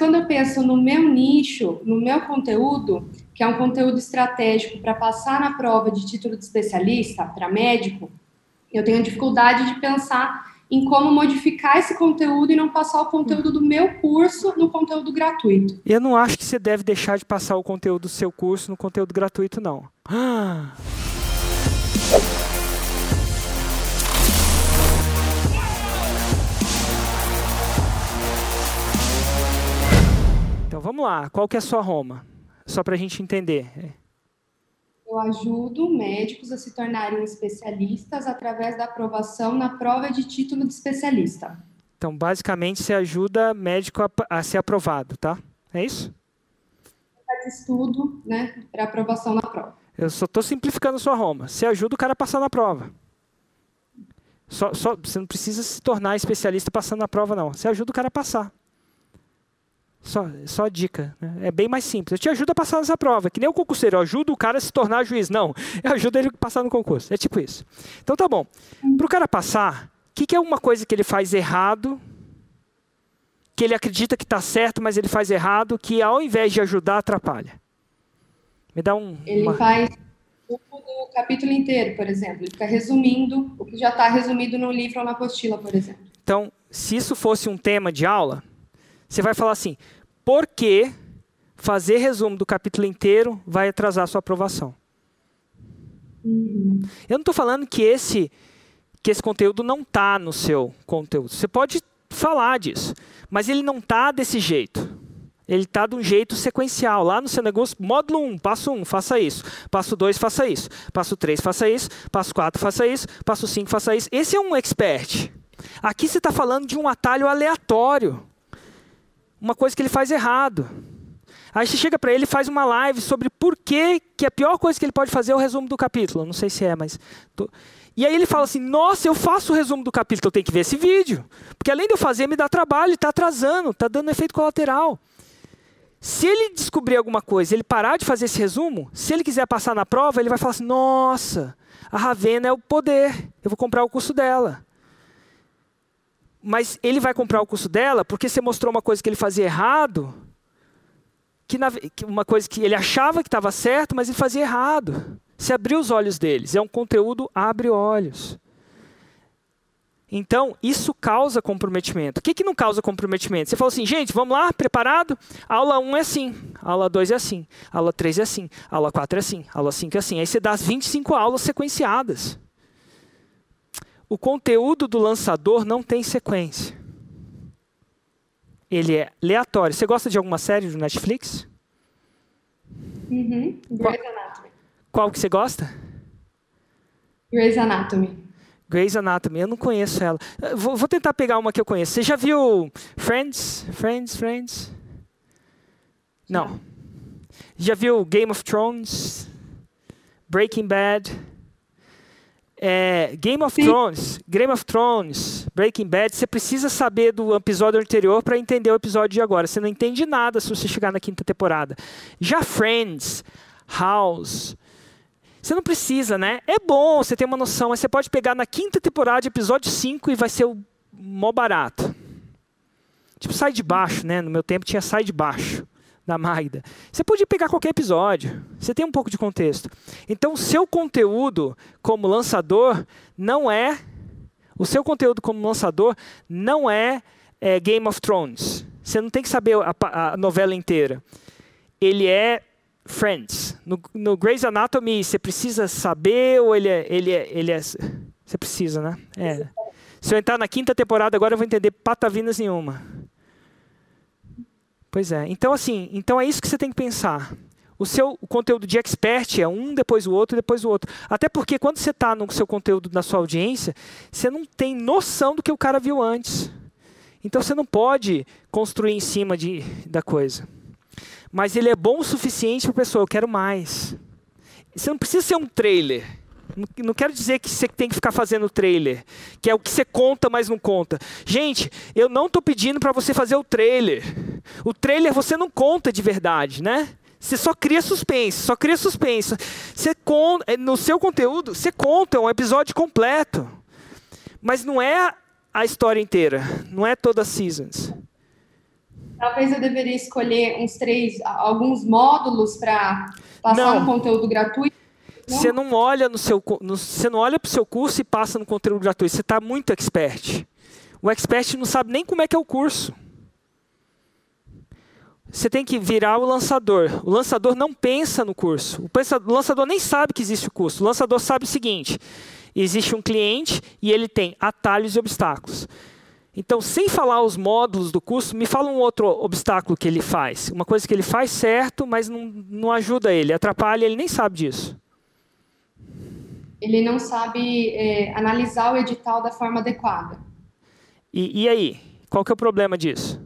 quando eu penso no meu nicho, no meu conteúdo, que é um conteúdo estratégico para passar na prova de título de especialista, para médico, eu tenho dificuldade de pensar em como modificar esse conteúdo e não passar o conteúdo do meu curso no conteúdo gratuito. Eu não acho que você deve deixar de passar o conteúdo do seu curso no conteúdo gratuito, não. Então vamos lá, qual que é a sua Roma? Só para a gente entender. Eu ajudo médicos a se tornarem especialistas através da aprovação na prova de título de especialista. Então, basicamente, você ajuda médico a, a ser aprovado, tá? É isso? Faz estudo, né, para aprovação na prova. Eu só estou simplificando a sua Roma. Você ajuda o cara a passar na prova. Só, só, você não precisa se tornar especialista passando na prova, não. Você ajuda o cara a passar. Só, só dica. Né? É bem mais simples. Eu te ajudo a passar nessa prova. Que nem o concurseiro. Eu ajudo o cara a se tornar juiz. Não. Eu ajudo ele a passar no concurso. É tipo isso. Então tá bom. Para o cara passar, o que, que é uma coisa que ele faz errado, que ele acredita que está certo, mas ele faz errado, que ao invés de ajudar, atrapalha? Me dá um. Ele uma... faz o capítulo inteiro, por exemplo. Ele fica resumindo o que já está resumido no livro ou na apostila, por exemplo. Então, se isso fosse um tema de aula, você vai falar assim: por que fazer resumo do capítulo inteiro vai atrasar a sua aprovação? Uhum. Eu não estou falando que esse, que esse conteúdo não está no seu conteúdo. Você pode falar disso, mas ele não está desse jeito. Ele está de um jeito sequencial. Lá no seu negócio, módulo 1, passo 1, faça isso. Passo 2, faça isso. Passo 3, faça isso. Passo 4, faça isso. Passo 5, faça isso. Esse é um expert. Aqui você está falando de um atalho aleatório uma coisa que ele faz errado. Aí você chega para ele e faz uma live sobre por que, que a pior coisa que ele pode fazer é o resumo do capítulo. Não sei se é, mas. Tô... E aí ele fala assim: Nossa, eu faço o resumo do capítulo, eu tenho que ver esse vídeo. Porque além de eu fazer, me dá trabalho, está atrasando, está dando efeito colateral. Se ele descobrir alguma coisa, ele parar de fazer esse resumo, se ele quiser passar na prova, ele vai falar assim: Nossa, a Ravena é o poder, eu vou comprar o curso dela mas ele vai comprar o curso dela porque você mostrou uma coisa que ele fazia errado, que, na, que uma coisa que ele achava que estava certo, mas ele fazia errado. Você abriu os olhos deles. É um conteúdo abre olhos. Então, isso causa comprometimento. O que, que não causa comprometimento? Você fala assim, gente, vamos lá, preparado? Aula 1 é assim, aula 2 é assim, aula 3 é assim, aula 4 é assim, aula 5 é assim. Aí você dá as 25 aulas sequenciadas o conteúdo do lançador não tem sequência. Ele é aleatório. Você gosta de alguma série do Netflix? Uhum. Grey's Anatomy. Qual que você gosta? Grey's Anatomy. Grey's Anatomy, eu não conheço ela. Vou, vou, tentar pegar uma que eu conheço. Você já viu Friends? Friends, Friends? Não. Já viu Game of Thrones? Breaking Bad? É, Game of Sim. Thrones, Game of Thrones, Breaking Bad, você precisa saber do episódio anterior para entender o episódio de agora. Você não entende nada se você chegar na quinta temporada. Já Friends, House, você não precisa, né? É bom você ter uma noção, mas você pode pegar na quinta temporada, episódio 5 e vai ser o mó barato. Tipo, sai de baixo, né? No meu tempo tinha sai de baixo da Magda. Você pode pegar qualquer episódio, você tem um pouco de contexto. Então, o seu conteúdo como lançador não é. O seu conteúdo como lançador não é, é Game of Thrones. Você não tem que saber a, a novela inteira. Ele é Friends. No, no Grey's Anatomy, você precisa saber ou ele é, ele é, ele é. Você precisa, né? É. Se eu entrar na quinta temporada agora, eu vou entender patavinas nenhuma. Pois é. Então, assim, então é isso que você tem que pensar. O seu o conteúdo de expert é um, depois o outro, depois o outro. Até porque quando você está no seu conteúdo na sua audiência, você não tem noção do que o cara viu antes. Então você não pode construir em cima de, da coisa. Mas ele é bom o suficiente para a pessoa, eu quero mais. Você não precisa ser um trailer. Não quero dizer que você tem que ficar fazendo trailer, que é o que você conta, mas não conta. Gente, eu não estou pedindo para você fazer o trailer. O trailer você não conta de verdade, né? Você só cria suspense, só cria suspense. Você conta, é, no seu conteúdo, você conta um episódio completo. Mas não é a história inteira, não é toda a seasons. Talvez eu deveria escolher uns três, alguns módulos para passar Não. um conteúdo gratuito. Você não olha no seu, no, você não olha para o seu curso e passa no conteúdo gratuito. Você está muito expert. O expert não sabe nem como é que é o curso. Você tem que virar o lançador. O lançador não pensa no curso. O, lançador nem sabe que existe o curso. O lançador sabe o seguinte: existe um cliente e ele tem atalhos e obstáculos. Então, sem falar os módulos do curso, me fala um outro obstáculo que ele faz. Uma coisa que ele faz certo, mas não, não ajuda ele, atrapalha, ele nem sabe disso. Ele não sabe é, analisar o edital da forma adequada. E, e aí? Qual que é o problema disso?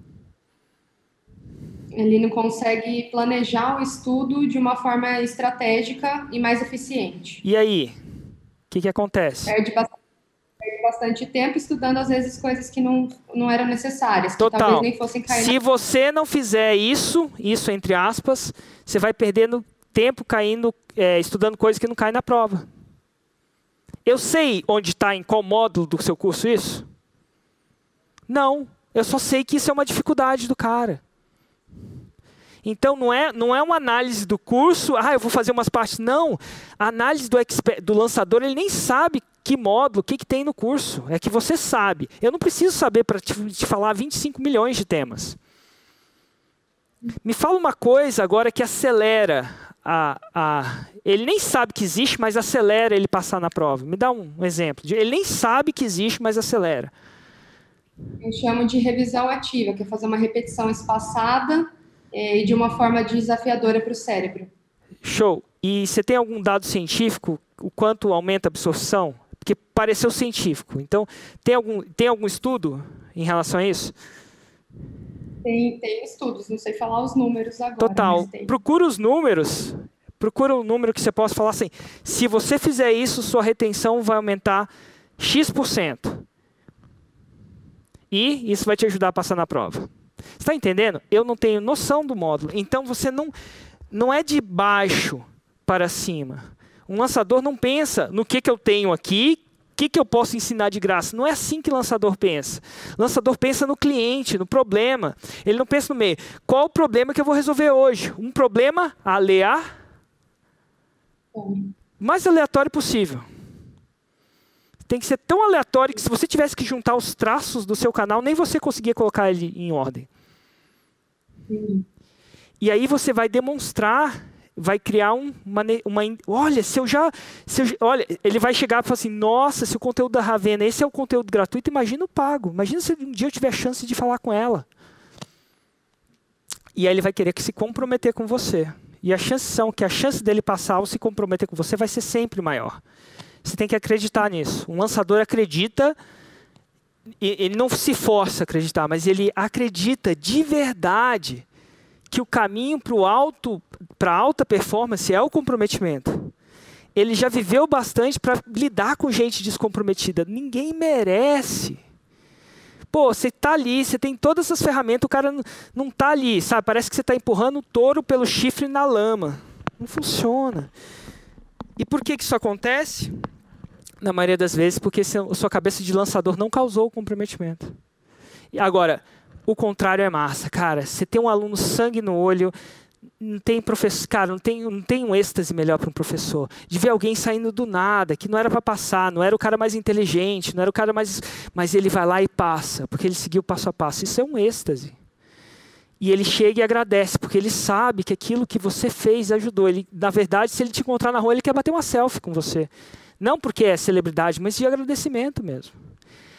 Ele não consegue planejar o estudo de uma forma estratégica e mais eficiente. E aí? O que, que acontece? Perde bastante bastante tempo estudando, às vezes, coisas que não, não eram necessárias, Total. talvez nem fossem cair. Se na... você não fizer isso, isso entre aspas, você vai perdendo tempo caindo, é, estudando coisas que não caem na prova. Eu sei onde está em qual módulo do seu curso isso? Não. Eu só sei que isso é uma dificuldade do cara. Então não é, não é uma análise do curso, ah, eu vou fazer umas partes. Não. A análise do, expert, do lançador, ele nem sabe que módulo, o que, que tem no curso. É que você sabe. Eu não preciso saber para te, te falar 25 milhões de temas. Me fala uma coisa agora que acelera a, a, ele nem sabe que existe, mas acelera ele passar na prova. Me dá um, um exemplo. Ele nem sabe que existe, mas acelera. Eu chamo de revisão ativa, que é fazer uma repetição espaçada e de uma forma desafiadora para o cérebro. Show. E você tem algum dado científico o quanto aumenta a absorção? Porque pareceu científico. Então, tem algum, tem algum estudo em relação a isso? Tem, tem estudos, não sei falar os números agora. Total. Procura os números. Procura um número que você possa falar assim: se você fizer isso, sua retenção vai aumentar X%. E isso vai te ajudar a passar na prova. Está entendendo? Eu não tenho noção do módulo. Então você não, não é de baixo para cima. Um lançador não pensa no que, que eu tenho aqui, o que, que eu posso ensinar de graça. Não é assim que lançador pensa. Lançador pensa no cliente, no problema. Ele não pensa no meio. Qual o problema que eu vou resolver hoje? Um problema alear mais aleatório possível. Tem que ser tão aleatório que se você tivesse que juntar os traços do seu canal, nem você conseguia colocar ele em ordem. E aí você vai demonstrar, vai criar um, uma, uma, olha, se eu já, se eu, olha, ele vai chegar e falar assim, nossa, se o conteúdo da Ravena, esse é o conteúdo gratuito, imagina o pago. Imagina se um dia eu tiver a chance de falar com ela. E aí ele vai querer que se comprometer com você. E a chance são que a chance dele passar ou se comprometer com você vai ser sempre maior. Você tem que acreditar nisso. Um lançador acredita, ele não se força a acreditar, mas ele acredita de verdade que o caminho para alto, para alta performance é o comprometimento. Ele já viveu bastante para lidar com gente descomprometida. Ninguém merece. Pô, você está ali, você tem todas essas ferramentas, o cara não está ali, sabe? Parece que você está empurrando o touro pelo chifre na lama. Não funciona. E por que, que isso acontece? Na maioria das vezes, porque sua cabeça de lançador não causou o comprometimento. E agora, o contrário é massa. Cara, você tem um aluno sangue no olho, não tem professor, cara, não tem, não tem um êxtase melhor para um professor. De ver alguém saindo do nada, que não era para passar, não era o cara mais inteligente, não era o cara mais. Mas ele vai lá e passa, porque ele seguiu passo a passo. Isso é um êxtase. E ele chega e agradece, porque ele sabe que aquilo que você fez ajudou. Ele, na verdade, se ele te encontrar na rua, ele quer bater uma selfie com você. Não porque é celebridade, mas de agradecimento mesmo.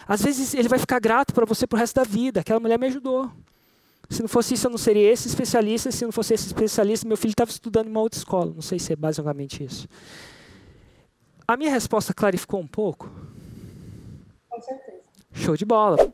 Às vezes ele vai ficar grato para você pro resto da vida. Aquela mulher me ajudou. Se não fosse isso, eu não seria esse especialista. Se não fosse esse especialista, meu filho estava estudando em uma outra escola. Não sei se é basicamente isso. A minha resposta clarificou um pouco? Com certeza. Show de bola.